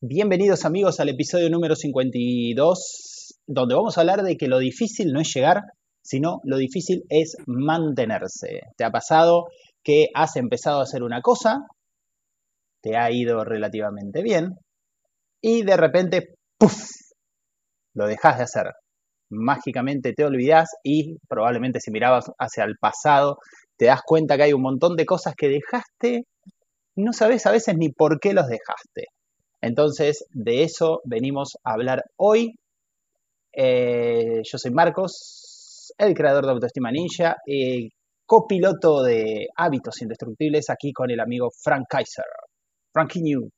Bienvenidos amigos al episodio número 52, donde vamos a hablar de que lo difícil no es llegar, sino lo difícil es mantenerse. ¿Te ha pasado que has empezado a hacer una cosa, te ha ido relativamente bien, y de repente, ¡puf!, lo dejas de hacer. Mágicamente te olvidas y probablemente si mirabas hacia el pasado, te das cuenta que hay un montón de cosas que dejaste y no sabes a veces ni por qué los dejaste. Entonces, de eso venimos a hablar hoy. Eh, yo soy Marcos, el creador de Autoestima Ninja, y copiloto de Hábitos Indestructibles, aquí con el amigo Frank Kaiser. Frankie New.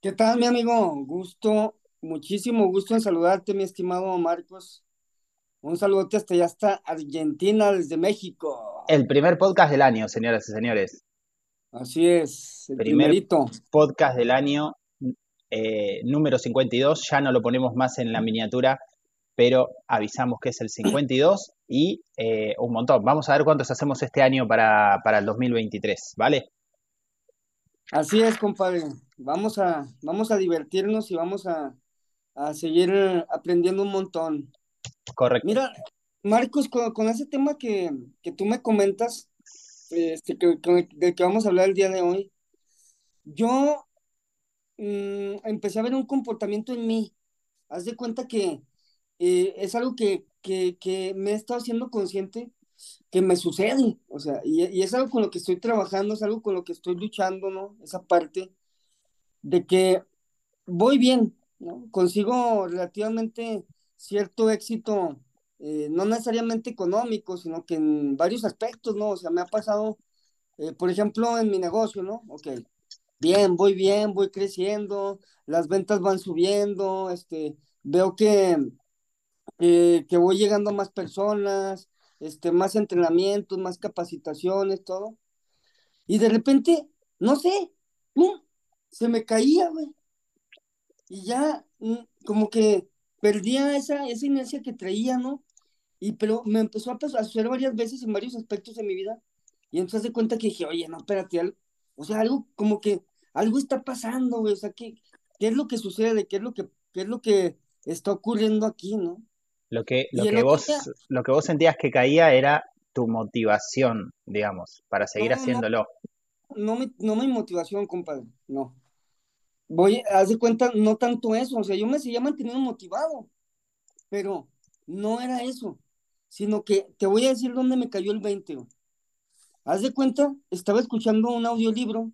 ¿Qué tal, mi amigo? Gusto, muchísimo gusto en saludarte, mi estimado Marcos. Un saludote hasta allá, hasta Argentina, desde México. El primer podcast del año, señoras y señores. Así es, el Primer primerito. podcast del año eh, número 52. Ya no lo ponemos más en la miniatura, pero avisamos que es el 52 y eh, un montón. Vamos a ver cuántos hacemos este año para, para el 2023, ¿vale? Así es, compadre. Vamos a, vamos a divertirnos y vamos a, a seguir aprendiendo un montón. Correcto. Mira, Marcos, con, con ese tema que, que tú me comentas, este, que, que- del que vamos a hablar el día de hoy, yo mm, empecé a ver un comportamiento en mí. Haz de cuenta que eh, es algo que, que, que me he estado haciendo consciente que me sucede, o sea, y, y es algo con lo que estoy trabajando, es algo con lo que estoy luchando, ¿no? Esa parte de que voy bien, ¿no? Consigo relativamente cierto éxito, eh, no necesariamente económico, sino que en varios aspectos, ¿no? O sea, me ha pasado, eh, por ejemplo, en mi negocio, ¿no? Ok, bien, voy bien, voy creciendo, las ventas van subiendo, este, veo que, que, que voy llegando a más personas, este, más entrenamientos, más capacitaciones, todo. Y de repente, no sé, ¡pum! se me caía, güey. Y ya, mm, como que perdía esa, esa inercia que traía, ¿no? Y pero me empezó a a suceder varias veces en varios aspectos de mi vida. Y entonces de cuenta que dije, oye, no, espérate, o sea, algo como que algo está pasando, güey. O sea, ¿qué, qué es lo que sucede? ¿Qué es lo que, qué es lo que está ocurriendo aquí, ¿no? Lo que, lo que vos, día, lo que vos sentías que caía era tu motivación, digamos, para seguir no, no, haciéndolo. no me, no me motivación, compadre, no. Voy, haz de cuenta, no tanto eso, o sea, yo me seguía manteniendo motivado, pero no era eso, sino que te voy a decir dónde me cayó el 20, güey. Haz de cuenta, estaba escuchando un audiolibro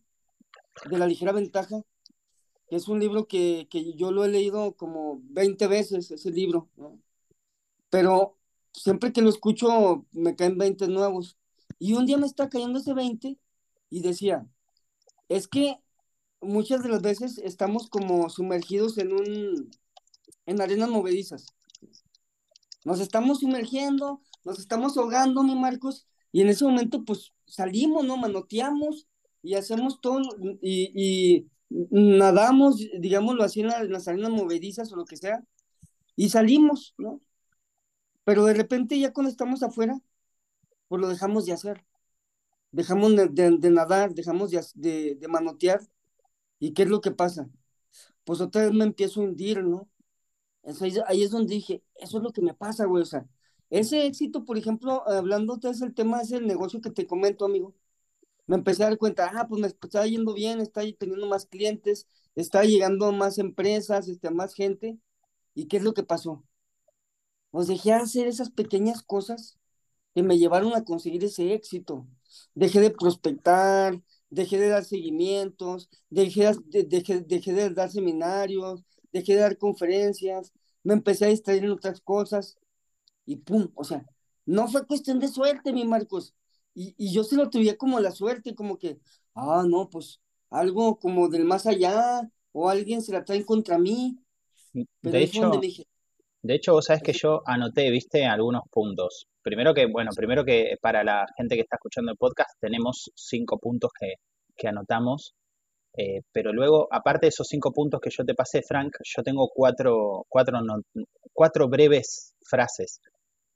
de La Ligera Ventaja, que es un libro que, que yo lo he leído como 20 veces, ese libro. Pero siempre que lo escucho me caen 20 nuevos. Y un día me está cayendo ese 20 y decía, es que muchas de las veces estamos como sumergidos en un, en arenas movedizas. Nos estamos sumergiendo, nos estamos ahogando, mi Marcos, y en ese momento pues salimos, ¿no? Manoteamos y hacemos todo y, nadamos, digámoslo así, en, la- en las arenas movedizas o lo que sea, y salimos, ¿no? Pero de repente ya cuando estamos afuera, pues lo dejamos de hacer, dejamos de, nadar, dejamos de, de, de manotear, ¿y qué es lo que pasa? Pues otra vez me empiezo a hundir, ¿no? Eso es- ahí es donde dije, eso es lo que me pasa, güey, o sea, ese éxito, por ejemplo, hablando es el tema, es el negocio que te comento, amigo, me empecé a dar cuenta, ah, pues me está yendo bien, está teniendo más clientes, está llegando más empresas, este, más gente, ¿y qué es lo que pasó? Pues dejé de hacer esas pequeñas cosas que me llevaron a conseguir ese éxito. Dejé de prospectar, dejé de dar seguimientos, dejé de, dejé, dejé de dar seminarios, dejé de dar conferencias, me empecé a distraer en otras cosas y pum, o sea, no fue cuestión de suerte, mi Marcos. Y, y yo se lo tuve como la suerte, como que, ah, no, pues algo como del más allá, o alguien se la trae contra mí, pero De hecho, dije, de hecho, vos sabés que yo anoté, viste, algunos puntos. Primero que, bueno, primero que para la gente que está escuchando el podcast tenemos cinco puntos que, que anotamos, eh, pero luego, aparte de esos cinco puntos que yo te pasé, Frank, yo tengo cuatro, cuatro, no- cuatro breves frases.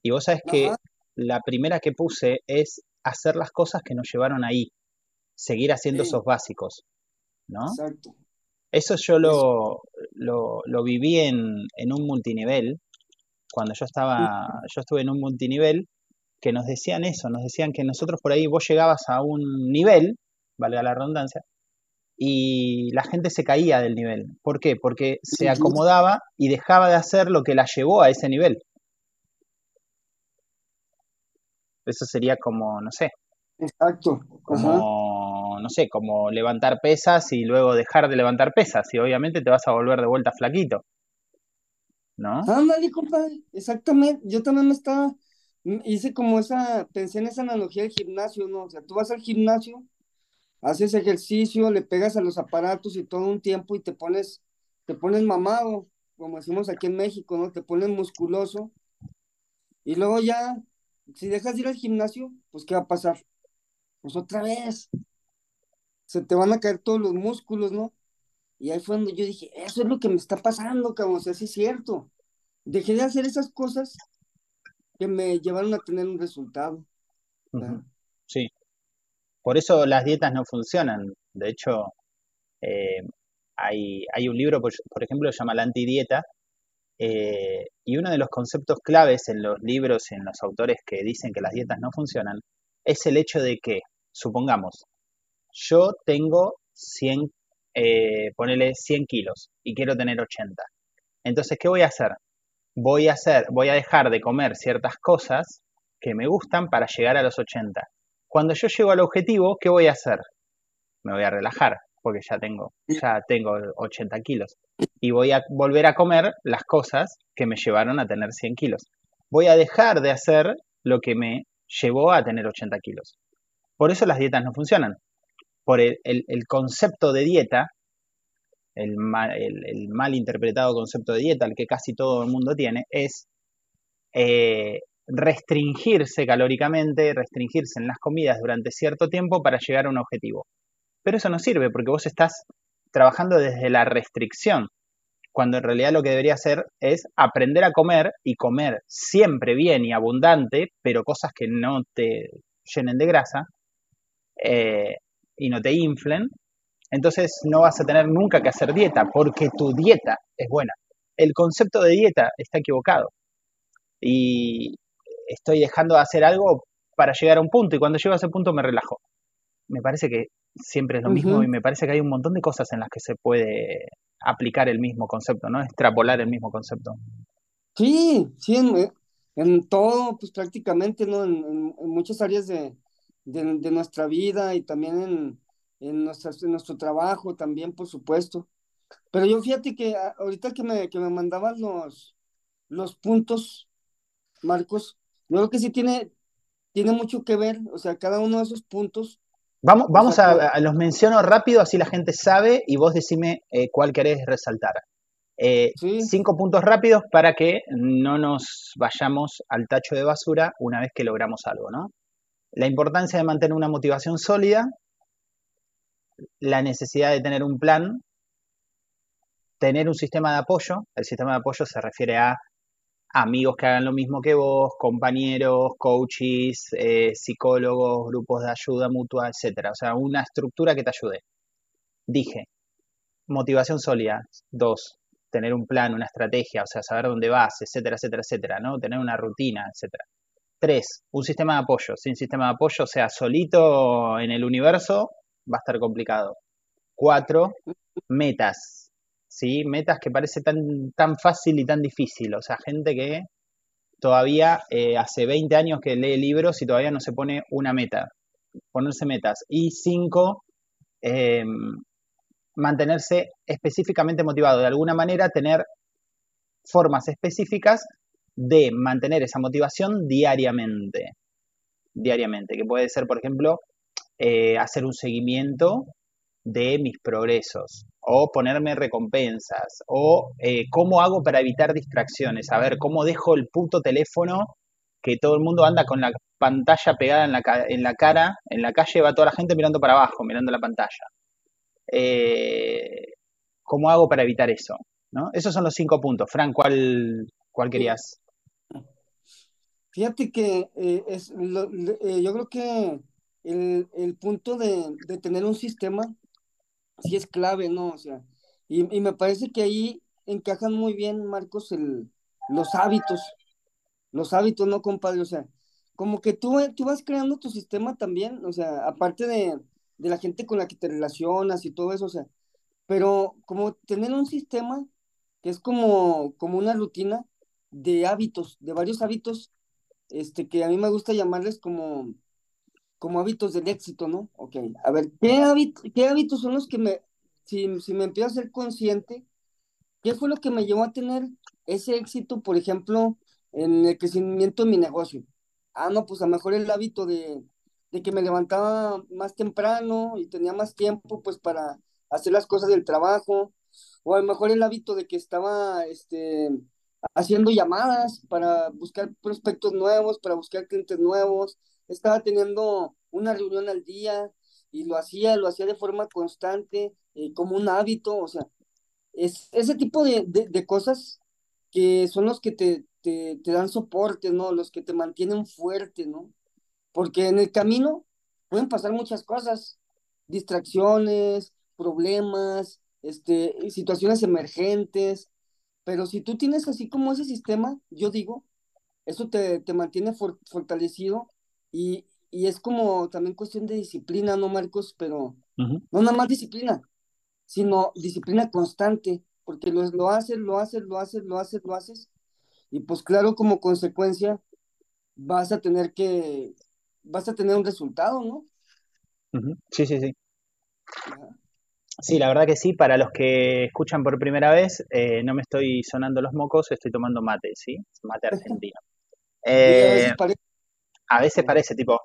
Y vos sabés que la primera que puse es hacer las cosas que nos llevaron ahí, seguir haciendo sí, esos básicos, ¿no? exacto. Eso yo lo, lo, lo viví en, en un multinivel, cuando yo estaba, yo estuve en un multinivel, que nos decían eso, nos decían que nosotros por ahí vos llegabas a un nivel, valga la redundancia, y la gente se caía del nivel. ¿Por qué? Porque se acomodaba y dejaba de hacer lo que la llevó a ese nivel. Eso sería como, no sé. Exacto. Como, no sé, como levantar pesas y luego dejar de levantar pesas. Y obviamente te vas a volver de vuelta flaquito. ¿No? Ándale, compadre. Exactamente. Yo también me estaba. Hice como esa. Pensé en esa analogía del gimnasio, ¿no? O sea, tú vas al gimnasio haces ejercicio, le pegas a los aparatos y todo un tiempo y te pones, te pones mamado, como decimos aquí en México, ¿no? Te pones musculoso. Y luego ya, si dejas de ir al gimnasio, pues ¿qué va a pasar? Pues otra vez. Se te van a caer todos los músculos, ¿no? Y ahí fue donde yo dije, eso es lo que me está pasando, cabrón, o sí es cierto. Dejé de hacer esas cosas que me llevaron a tener un resultado. Sí. Por eso las dietas no funcionan. De hecho, eh, hay, un libro, por, ejemplo, que se llama La antidieta, eh, y uno de los conceptos claves en los libros, en los autores que dicen que las dietas no funcionan, es el hecho de que, supongamos, yo tengo 100, eh, ponele 100 kilos y quiero tener 80. Entonces, ¿qué voy a hacer? Voy a hacer, voy a dejar de comer ciertas cosas que me gustan para llegar a los 80. Cuando yo llego al objetivo, ¿qué voy a hacer? Me voy a relajar, porque ya tengo, ya tengo 80 kilos. Y voy a volver a comer las cosas que me llevaron a tener 100 kilos. Voy a dejar de hacer lo que me llevó a tener 80 kilos. Por eso las dietas no funcionan. Por el, concepto de dieta, el mal, interpretado concepto de dieta, el que casi todo el mundo tiene, es eh, restringirse calóricamente, restringirse en las comidas durante cierto tiempo para llegar a un objetivo. Pero eso no sirve porque vos estás trabajando desde la restricción, cuando en realidad lo que debería hacer es aprender a comer y comer siempre bien y abundante, pero cosas que no te llenen de grasa eh, y no te inflen. Entonces no vas a tener nunca que hacer dieta porque tu dieta es buena. El concepto de dieta está equivocado. Y, estoy dejando de hacer algo para llegar a un punto y cuando llego a ese punto me relajo. Me parece que siempre es lo mismo y me parece que hay un montón de cosas en las que se puede aplicar el mismo concepto, ¿no? Extrapolar el mismo concepto. Sí, sí, en, todo, pues prácticamente, ¿no? En, muchas áreas de, nuestra vida y también en, en, nuestro trabajo también, por supuesto. Pero yo fíjate que ahorita que me, que me mandaban los, los puntos, Marcos, yo creo que sí tiene, tiene mucho que ver, o sea, cada uno de esos puntos. Vamos, vamos a, los menciono rápido, así la gente sabe y vos decime eh, cuál querés resaltar. Eh, cinco puntos rápidos para que no nos vayamos al tacho de basura una vez que logramos algo, ¿no? La importancia de mantener una motivación sólida, la necesidad de tener un plan, tener un sistema de apoyo. El sistema de apoyo se refiere a amigos que hagan lo mismo que vos, compañeros, coaches, eh, psicólogos, grupos de ayuda mutua, etcétera. O sea, una estructura que te ayude. Dije, motivación sólida. Dos, tener un plan, una estrategia, o sea, saber dónde vas, etcétera, etcétera, etcétera, ¿no? Tener una rutina, etcétera. Tres, un sistema de apoyo. Sin sistema de apoyo, o sea, solito en el universo, va a estar complicado. Cuatro, metas. ¿Sí? Metas que parece tan, tan fácil y tan difícil. O sea, gente que todavía eh, hace 20 años que lee libros y todavía no se pone una meta. Ponerse metas. Y cinco, em, mantenerse específicamente motivado. De alguna manera, tener formas específicas de mantener esa motivación diariamente. Diariamente. Que puede ser, por ejemplo, eh, hacer un seguimiento de mis progresos o ponerme recompensas o eh, cómo hago para evitar distracciones, a ver, cómo dejo el puto teléfono que todo el mundo anda con la pantalla pegada en la, en la cara, en la calle va toda la gente mirando para abajo, mirando la pantalla. Eh, ¿Cómo hago para evitar eso? ¿No? Esos son los cinco puntos. Fran, ¿cuál, cuál querías? Fíjate que eh, es yo creo que el, punto de, de, tener un sistema sí es clave, ¿no? O sea, Y, y me parece que ahí encajan muy bien, Marcos, el, los hábitos. Los hábitos, ¿no, compadre? O sea, como que tú, tú vas creando tu sistema también, o sea, aparte de, de la gente con la que te relacionas y todo eso, o sea, pero como tener un sistema que es como, como una rutina de hábitos, de varios hábitos, este, que a mí me gusta llamarles como, como hábitos del éxito, ¿no? Ok, a ver, ¿qué, hábito, qué hábitos son los que me, si, si me empiezo a ser consciente, qué fue lo que me llevó a tener ese éxito, por ejemplo, en el crecimiento de mi negocio? Ah, no, pues a lo mejor el hábito de, de que me levantaba más temprano y tenía más tiempo, pues, para hacer las cosas del trabajo, o a lo mejor el hábito de que estaba, este, haciendo llamadas para buscar prospectos nuevos, para buscar clientes nuevos, estaba teniendo una reunión al día y lo hacía, lo hacía de forma constante, eh, como un hábito, o sea, es ese tipo de, de, cosas que son los que te, te, te, dan soporte, ¿no? Los que te mantienen fuerte, ¿no? Porque en el camino pueden pasar muchas cosas, distracciones, problemas, este, situaciones emergentes, pero si tú tienes así como ese sistema, yo digo, eso te, te mantiene fortalecido y, y, es como también cuestión de disciplina, ¿no, Marcos? Pero no nada más disciplina, sino disciplina constante, porque lo, lo haces, lo haces, lo haces, lo haces, lo haces, y pues claro, como consecuencia vas a tener que, vas a tener un resultado, ¿no? Sí, sí, sí. Sí, la verdad que sí. Para los que escuchan por primera vez, eh, no me estoy sonando los mocos, estoy tomando mate, ¿sí? Mate argentino. Eh, a, veces parece, tipo...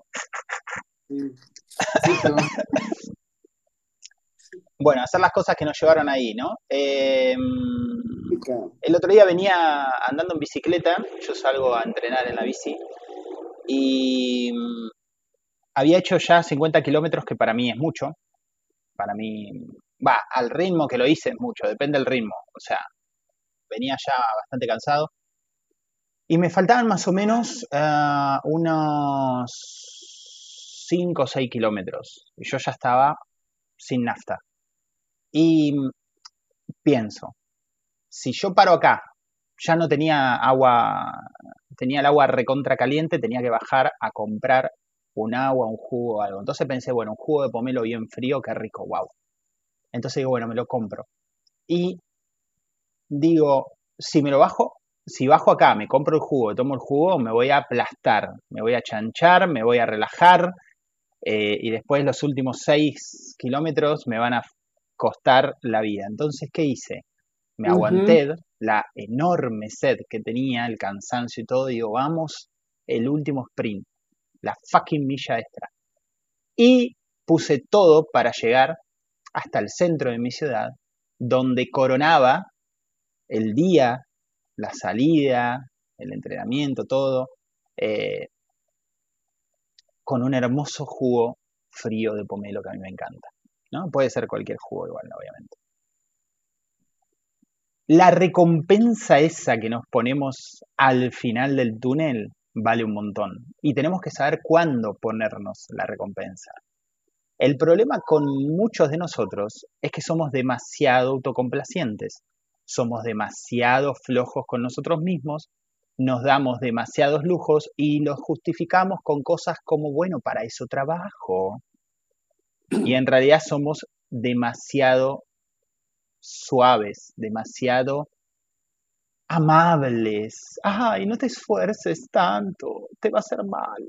bueno, hacer las cosas que nos llevaron ahí, ¿no? Eh, el otro día venía andando en bicicleta, yo salgo a entrenar en la bici, y mm, había hecho ya 50 kilómetros, que para mí es mucho, para mí, va, al ritmo que lo hice es mucho, depende del ritmo. O sea, venía ya bastante cansado. Y me faltaban más o menos uh, unos 5 o 6 kilómetros. Y yo ya estaba sin nafta. Y pienso, si yo paro acá, ya no tenía agua, tenía el agua recontra caliente, tenía que bajar a comprar un agua, un jugo, algo. Entonces pensé, bueno, un jugo de pomelo bien frío, qué rico, wow. Entonces digo, bueno, me lo compro. Y digo, si me lo bajo, si bajo acá, me compro el jugo, tomo el jugo, me voy a aplastar, me voy a chanchar, me voy a relajar eh, y después los últimos seis kilómetros me van a costar la vida. Entonces, ¿qué hice? Me aguanté la enorme sed que tenía, el cansancio y todo, digo, vamos, el último sprint la fucking milla extra. Y puse todo para llegar hasta el centro de mi ciudad, donde coronaba el día, la salida, el entrenamiento, todo, eh, con un hermoso jugo frío de pomelo que a mí me encanta. ¿no? Puede ser cualquier jugo igual, obviamente. La recompensa esa que nos ponemos al final del túnel vale un montón. Y tenemos que saber cuándo ponernos la recompensa. El problema con muchos de nosotros es que somos demasiado autocomplacientes, somos demasiado flojos con nosotros mismos, nos damos demasiados lujos y los justificamos con cosas como, bueno, para eso trabajo. Y en realidad somos demasiado suaves, demasiado amables. Ay, no te esfuerces tanto, te va a hacer mal.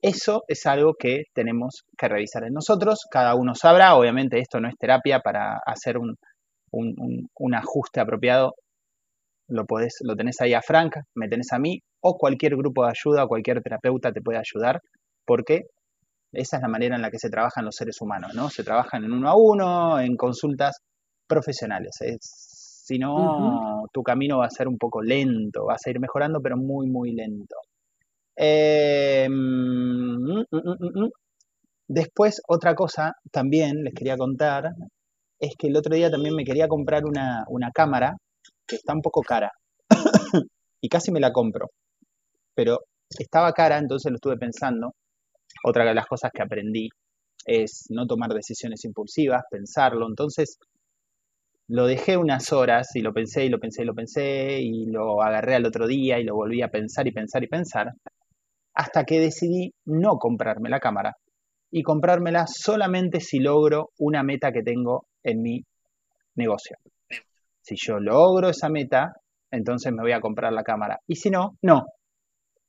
Eso es algo que tenemos que revisar en nosotros. Cada uno sabrá, obviamente esto no es terapia para hacer un, un, ajuste apropiado. Lo, podés, lo tenés ahí a Frank, me tenés a mí, o cualquier grupo de ayuda, cualquier terapeuta te puede ayudar, porque esa es la manera en la que se trabajan los seres humanos, ¿no? Se trabajan en uno a uno, en consultas profesionales. Es, si no, tu camino va a ser un poco lento, vas a ir mejorando, pero muy, muy lento. Eh, mm, mm, mm, Después, otra cosa también les quería contar, es que el otro día también me quería comprar una, una cámara que está un poco cara. y casi me la compro. Pero estaba cara, entonces lo estuve pensando. Otra de las cosas que aprendí es no tomar decisiones impulsivas, pensarlo. Entonces, Lo dejé unas horas y lo pensé y lo pensé y lo pensé y lo agarré al otro día y lo volví a pensar y pensar y pensar hasta que decidí no comprarme la cámara y comprármela solamente si logro una meta que tengo en mi negocio. Si yo logro esa meta, entonces me voy a comprar la cámara. Y si no, no,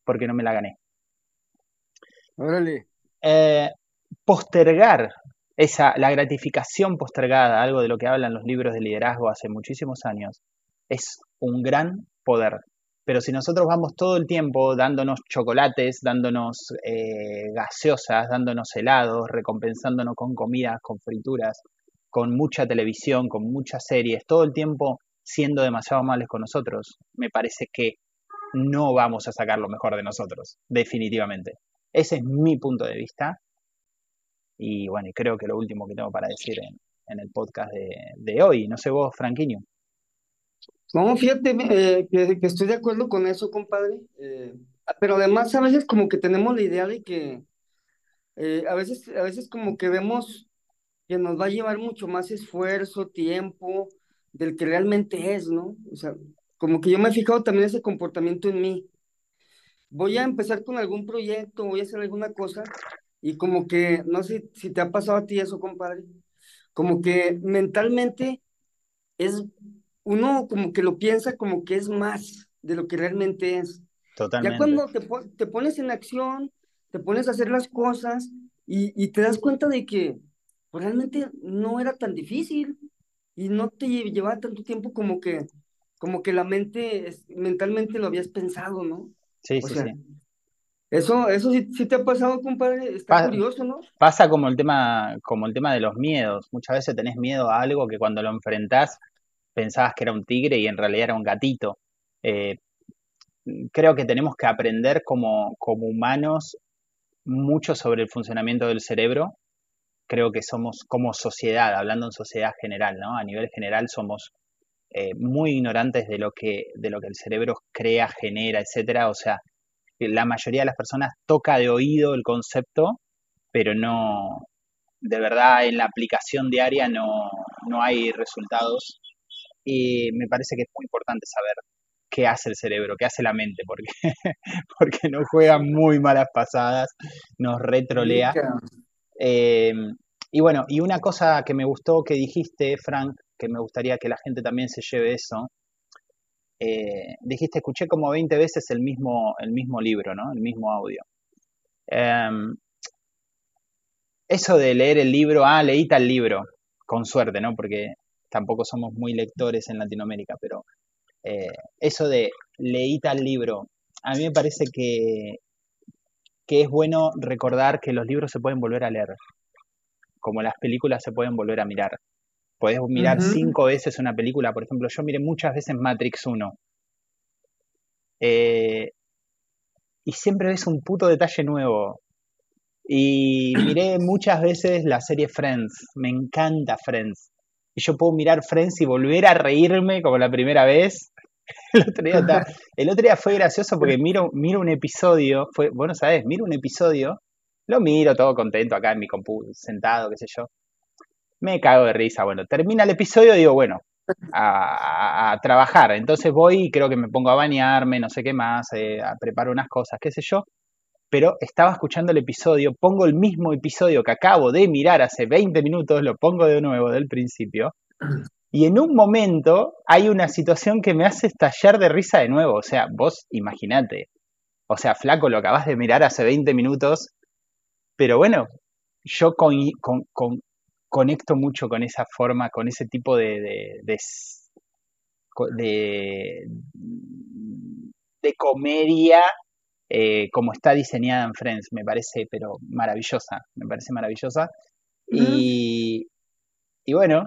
porque no me la gané. Órale. Eh, postergar esa, la gratificación postergada, algo de lo que hablan los libros de liderazgo hace muchísimos años, es un gran poder. Pero si nosotros vamos todo el tiempo dándonos chocolates, dándonos eh, gaseosas, dándonos helados, recompensándonos con comidas, con frituras, con mucha televisión, con muchas series, todo el tiempo siendo demasiado males con nosotros, me parece que no vamos a sacar lo mejor de nosotros, definitivamente. Ese es mi punto de vista. Y bueno, creo que lo último que tengo para decir en, el podcast de, hoy. No sé vos, Franquiño. No, fíjate eh, que, estoy de acuerdo con eso, compadre. Eh, pero además a veces como que tenemos la idea de que eh, a veces, a veces como que vemos que nos va a llevar mucho más esfuerzo, tiempo del que realmente es, ¿no? O sea, como que yo me he fijado también ese comportamiento en mí. Voy a empezar con algún proyecto, voy a hacer alguna cosa y como que, no sé si te ha pasado a ti eso, compadre, como que mentalmente es uno como que lo piensa como que es más de lo que realmente es. Totalmente. Ya cuando te, te pones en acción, te pones a hacer las cosas y, y te das cuenta de que pues, realmente no era tan difícil y no te llevaba tanto tiempo como que, como que la mente, mentalmente lo habías pensado, ¿no? Sí, sí, sí. Eso, eso sí, te ha pasado, compadre, está curioso, ¿no? Pasa como el tema, como el tema de los miedos. Muchas veces tenés miedo a algo que cuando lo enfrentás pensabas que era un tigre y en realidad era un gatito. Eh, creo que tenemos que aprender como, como humanos mucho sobre el funcionamiento del cerebro. Creo que somos como sociedad, hablando en sociedad general, ¿no? A nivel general somos eh, muy ignorantes de lo que de lo que el cerebro crea, genera, etcétera. O sea, la mayoría de las personas toca de oído el concepto, pero no, de verdad en la aplicación diaria no, no hay resultados y me parece que es muy importante saber qué hace el cerebro, qué hace la mente, porque, porque nos juega muy malas pasadas, nos retrolea. Eh, y bueno, y una cosa que me gustó que dijiste, Frank, que me gustaría que la gente también se lleve eso, eh, dijiste, escuché como 20 veces el mismo, el mismo libro, ¿no? El mismo audio. Em, eso de leer el libro, ah, leí tal libro, con suerte, ¿no? Porque tampoco somos muy lectores en Latinoamérica, pero eh, eso de leí tal libro, a mí me parece que, que es bueno recordar que los libros se pueden volver a leer, como las películas se pueden volver a mirar. Puedes mirar cinco veces una película, por ejemplo, yo miré muchas veces Matrix 1. Eh, y siempre ves un puto detalle nuevo. Y miré muchas veces la serie Friends. Me encanta Friends y yo puedo mirar Friends y volver a reírme como la primera vez. El otro día, fue gracioso porque miro, miro un episodio, fue, bueno, sabes, miro un episodio, lo miro todo contento acá en mi compu, sentado, qué sé yo. Me cago de risa. Bueno, termina el episodio y digo, bueno, a, trabajar. Entonces voy y creo que me pongo a bañarme, no sé qué más, eh, a preparar unas cosas, qué sé yo pero estaba escuchando el episodio, pongo el mismo episodio que acabo de mirar hace 20 minutos, lo pongo de nuevo del principio, y en un momento hay una situación que me hace estallar de risa de nuevo. O sea, vos imaginate. O sea, flaco, lo acabas de mirar hace 20 minutos, pero bueno, yo conecto mucho con esa forma, con ese tipo de, de, de, de comedia eh, como está diseñada en Friends, me parece, pero maravillosa, me parece maravillosa. y, y, bueno,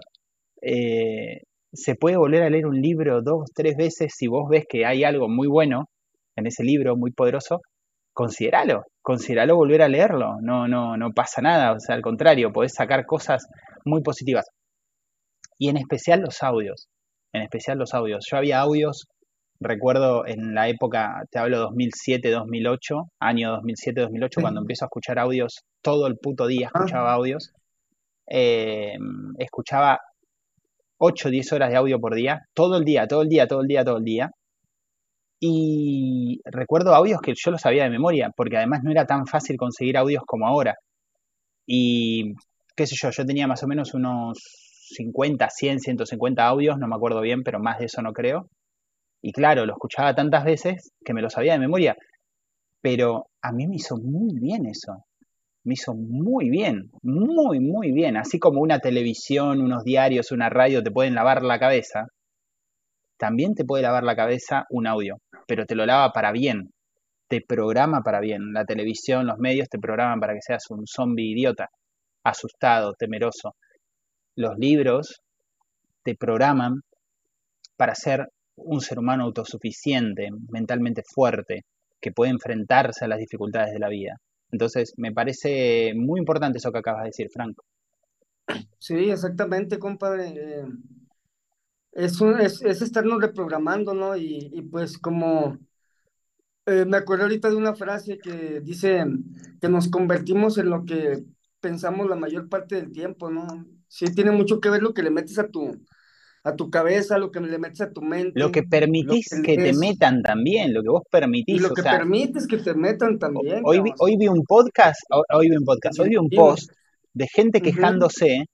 eh, se puede volver a leer un libro dos, tres veces si vos ves que hay algo muy bueno en ese libro, muy poderoso, considéralo, considéralo volver a leerlo, no, no, no pasa nada, o sea, al contrario, podés sacar cosas muy positivas. Y en especial los audios, en especial los audios. Yo había audios recuerdo en la época, te hablo 2007-2008, año 2007-2008, cuando empiezo a escuchar audios, todo el puto día escuchaba audios, eh, escuchaba 8 o 10 horas de audio por día, todo el día, todo el día, todo el día, todo el día. Y recuerdo audios que yo los sabía de memoria, porque además no era tan fácil conseguir audios como ahora. Y qué sé yo, yo tenía más o menos unos 50, 100, 150 audios, no me acuerdo bien, pero más de eso no creo. Y claro, lo escuchaba tantas veces que me lo sabía de memoria. Pero a mí me hizo muy bien eso. Me hizo muy bien, muy, muy bien. Así como una televisión, unos diarios, una radio te pueden lavar la cabeza, también te puede lavar la cabeza un audio, pero te lo lava para bien, te programa para bien. La televisión, los medios te programan para que seas un zombie idiota, asustado, temeroso. Los libros te programan para ser un ser humano autosuficiente, mentalmente fuerte, que puede enfrentarse a las dificultades de la vida. Entonces, me parece muy importante eso que acabas de decir, Franco. Sí, exactamente, compadre. Eh, es, es, es, estarnos reprogramando, ¿no? Y, y pues como eh, me acuerdo ahorita de una frase que dice que nos convertimos en lo que pensamos la mayor parte del tiempo, ¿no? Sí, tiene mucho que ver lo que le metes a tu, a tu cabeza, lo que le metes a tu mente. Lo que permitís que, te metan también, lo que vos permitís. Y lo que permites que te metan también. Hoy vi, hoy vi un podcast, hoy vi un podcast, hoy vi un post de gente quejándose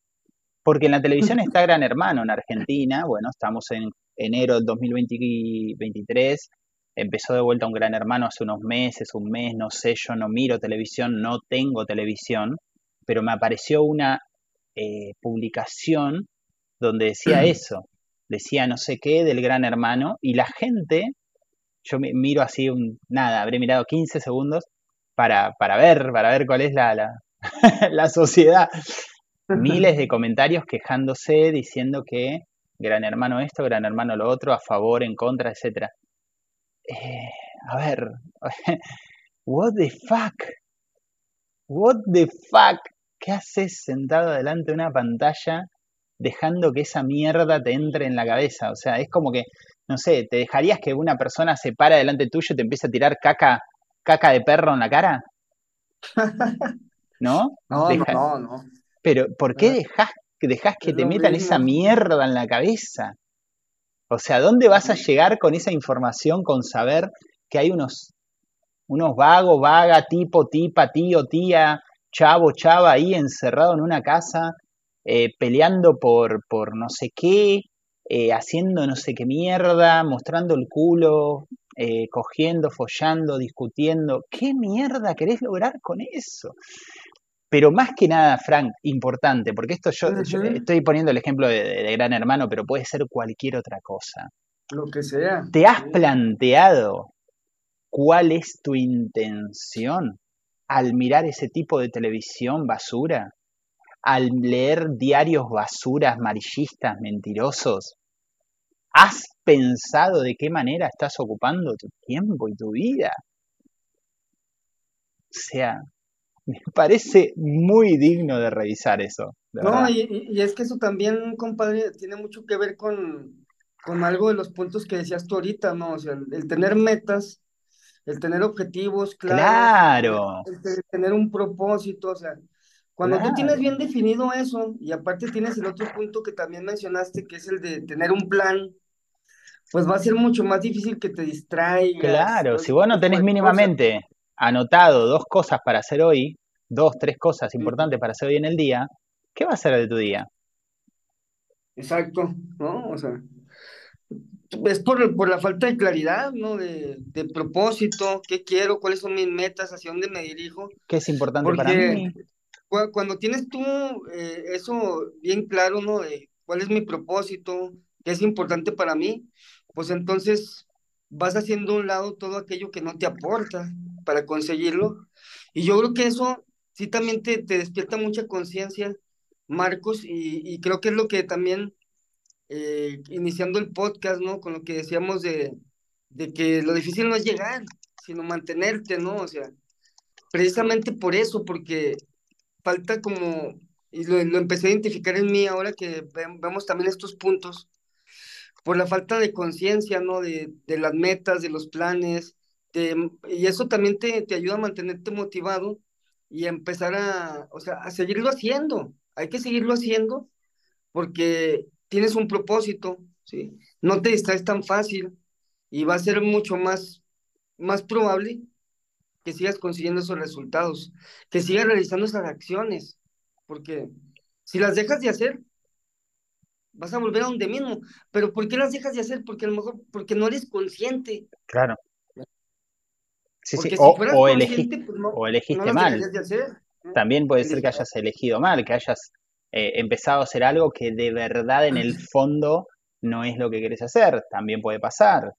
porque en la televisión está Gran Hermano en Argentina, bueno, estamos en enero del 2023, empezó de vuelta un Gran Hermano hace unos meses, un mes, no sé, yo no miro televisión, no tengo televisión, pero me apareció una eh, publicación donde decía eso, decía no sé qué del Gran Hermano, y la gente, yo miro así un, nada, habré mirado 15 segundos para, para ver, para ver cuál es la, la, la sociedad. Miles de comentarios quejándose, diciendo que gran hermano esto, gran hermano lo otro, a favor, en contra, etc. Eh, a ver, what the fuck, what the fuck, ¿qué haces sentado delante de una pantalla dejando que esa mierda te entre en la cabeza? O sea, es como que, no sé, ¿te dejarías que una persona se para delante tuyo y te empiece a tirar caca, caca de perro en la cara? ¿No? No, no, no. Pero ¿por qué dejas, dejas que te metan esa mierda en la cabeza? O sea, ¿dónde vas a llegar con esa información, con saber que hay unos, unos vagos, vaga, tipo, tipa, tío, tía, chavo, chava ahí encerrado en una casa, eh, peleando por, por no sé qué, eh, haciendo no sé qué mierda, mostrando el culo, eh, cogiendo, follando, discutiendo. ¿Qué mierda querés lograr con eso? Pero más que nada, Frank, importante, porque esto yo, estoy poniendo el ejemplo de, Gran Hermano, pero puede ser cualquier otra cosa. Lo que sea. ¿Te has planteado cuál es tu intención al mirar ese tipo de televisión basura? Al leer diarios basuras, amarillistas, mentirosos. ¿Has pensado de qué manera estás ocupando tu tiempo y tu vida? O sea, me parece muy digno de revisar eso. no, y, es que eso también, compadre, tiene mucho que ver con, con algo de los puntos que decías tú ahorita, ¿no? O sea, el, tener metas, el tener objetivos claro, el, tener un propósito, o sea, cuando tú tienes bien definido eso, y aparte tienes el otro punto que también mencionaste, que es el de tener un plan, pues va a ser mucho más difícil que te distraigas. Claro, si vos no tenés mínimamente anotado dos cosas para hacer hoy, dos, tres cosas importantes para hacer hoy en el día, ¿qué va a ser de tu día? Exacto, ¿no? O sea, es por, por la falta de claridad, ¿no? De, de, propósito, qué quiero, cuáles son mis metas, hacia dónde me dirijo. ¿Qué es importante para mí? Cuando tienes tú eh, eso bien claro, ¿no? De cuál es mi propósito, qué es importante para mí, pues entonces vas haciendo a un lado todo aquello que no te aporta para conseguirlo. Y yo creo que eso sí también te, te despierta mucha conciencia, Marcos, y, y, creo que es lo que también, eh, iniciando el podcast, ¿no? Con lo que decíamos de, de que lo difícil no es llegar, sino mantenerte, ¿no? O sea, precisamente por eso, porque falta como, y lo, empecé a identificar en mí ahora que vemos también estos puntos, por la falta de conciencia, ¿no? De, de las metas, de los planes, y eso también te, te ayuda a mantenerte motivado y a empezar a, o sea, a seguirlo haciendo. Hay que seguirlo haciendo porque tienes un propósito, ¿sí? No te distraes tan fácil y va a ser mucho más, más probable que sigas consiguiendo esos resultados, que sigas realizando esas acciones, porque si las dejas de hacer, vas a volver a donde mismo. Pero ¿por qué las dejas de hacer? Porque a lo mejor, porque no eres consciente. Claro. Sí, sí. o, o, elegiste, pues o elegiste mal. También puede ser que hayas elegido mal, que hayas eh, empezado a hacer algo que de verdad en el fondo no es lo que quieres hacer. También puede pasar.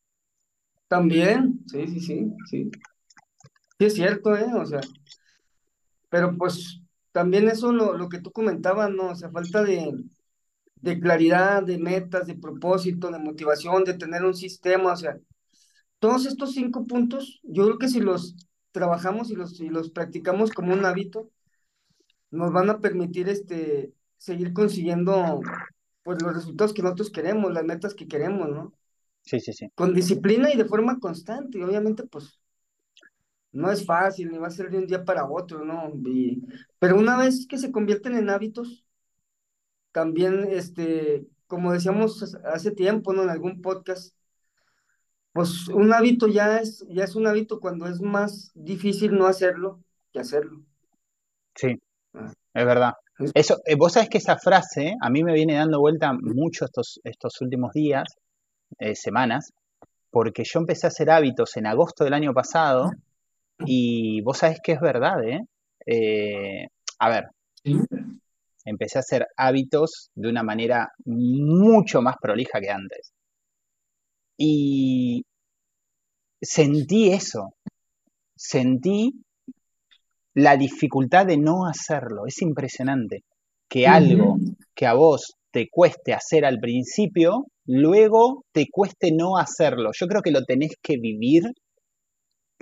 También, sí, sí, sí, sí. Sí, es cierto, ¿eh? O sea, pero pues también eso lo, lo que tú comentabas, ¿no? O sea, falta de, de claridad, de metas, de propósito, de motivación, de tener un sistema, o sea, todos estos cinco puntos, yo creo que si los trabajamos y los, y los practicamos como un hábito, nos van a permitir este, seguir consiguiendo pues, los resultados que nosotros queremos, las metas que queremos, ¿no? Sí, sí, sí. Con disciplina y de forma constante, y obviamente, pues, no es fácil, ni va a ser de un día para otro, ¿no? pero una vez que se convierten en hábitos, también, este, como decíamos hace tiempo, ¿no? En algún podcast, pues un hábito ya es, ya es un hábito cuando es más difícil no hacerlo que hacerlo. Sí, ah. es verdad. Eso, eh, vos sabés que esa frase a mí me viene dando vuelta mucho estos, estos últimos días, eh, semanas, porque yo empecé a hacer hábitos en agosto del año pasado y vos sabés que es verdad, ¿eh? eh a ver, empecé a hacer hábitos de una manera mucho más prolija que antes. Y sentí eso, sentí la dificultad de no hacerlo. Es impresionante que algo que a vos te cueste hacer al principio, luego te cueste no hacerlo. Yo creo que lo tenés que vivir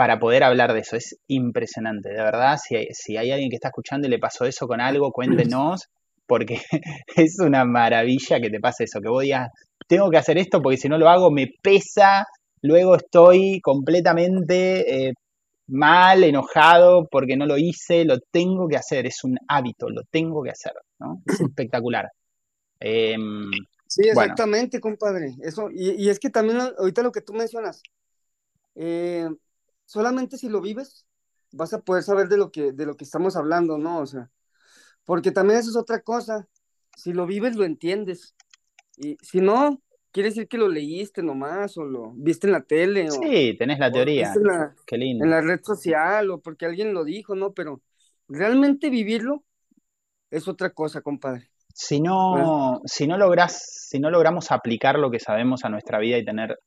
para poder hablar de eso. Es impresionante, de verdad. Si hay, si hay alguien que está escuchando y le pasó eso con algo, cuéntenos, porque es una maravilla que te pase eso, que vos digas, tengo que hacer esto porque si no lo hago me pesa, luego estoy completamente eh, mal, enojado porque no lo hice, lo tengo que hacer, es un hábito, lo tengo que hacer, ¿no? Es espectacular. Em, sí, exactamente, compadre. Eso, y, es que también ahorita lo que tú mencionas, eh, solamente si lo vives, vas a poder saber de lo que, de lo que estamos hablando, ¿no? O sea, porque también eso es otra cosa. Si lo vives, lo entiendes. Y si no, quiere decir que lo leíste nomás, o lo viste en la tele. Sí, tenés la teoría. En la, Qué lindo. En la red social, o porque alguien lo dijo, ¿no? Pero realmente vivirlo es otra cosa, compadre. Si no, si no logras, si no logramos aplicar lo que sabemos a nuestra vida y tener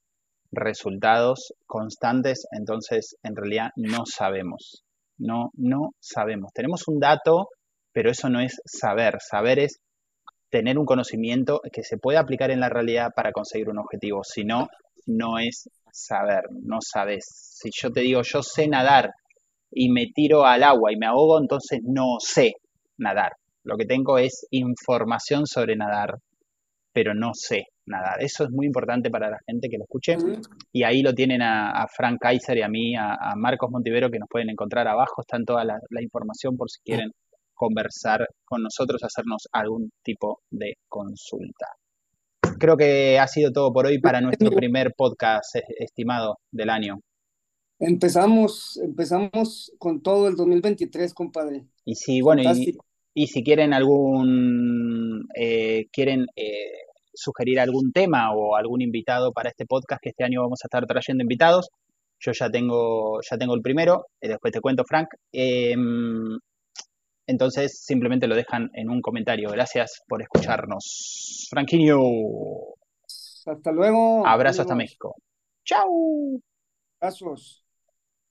resultados constantes, entonces en realidad no sabemos. No, no sabemos. Tenemos un dato, pero eso no es saber. Saber es tener un conocimiento que se puede aplicar en la realidad para conseguir un objetivo. Si no, no es saber, no sabes. Si yo te digo, yo sé nadar y me tiro al agua y me ahogo, entonces no sé nadar. Lo que tengo es información sobre nadar, pero no sé nadar. Eso es muy importante para la gente que lo escuche. Y ahí lo tienen a, Frank Kaiser y a mí, a, Marcos Montivero, que nos pueden encontrar abajo. Está toda la, información por si quieren conversar con nosotros, hacernos algún tipo de consulta. Creo que ha sido todo por hoy para nuestro primer podcast estimado del año. Empezamos, empezamos con todo el 2023, compadre. Y si, bueno, y, si quieren algún, eh, quieren eh, sugerir algún tema o algún invitado para este podcast, que este año vamos a estar trayendo invitados, yo ya tengo, ya tengo el primero, eh, después te cuento, Frank. Em, entonces simplemente lo dejan en un comentario. Gracias por escucharnos. Franquinho. Hasta luego. Abrazo hasta México. Chao. Abrazos.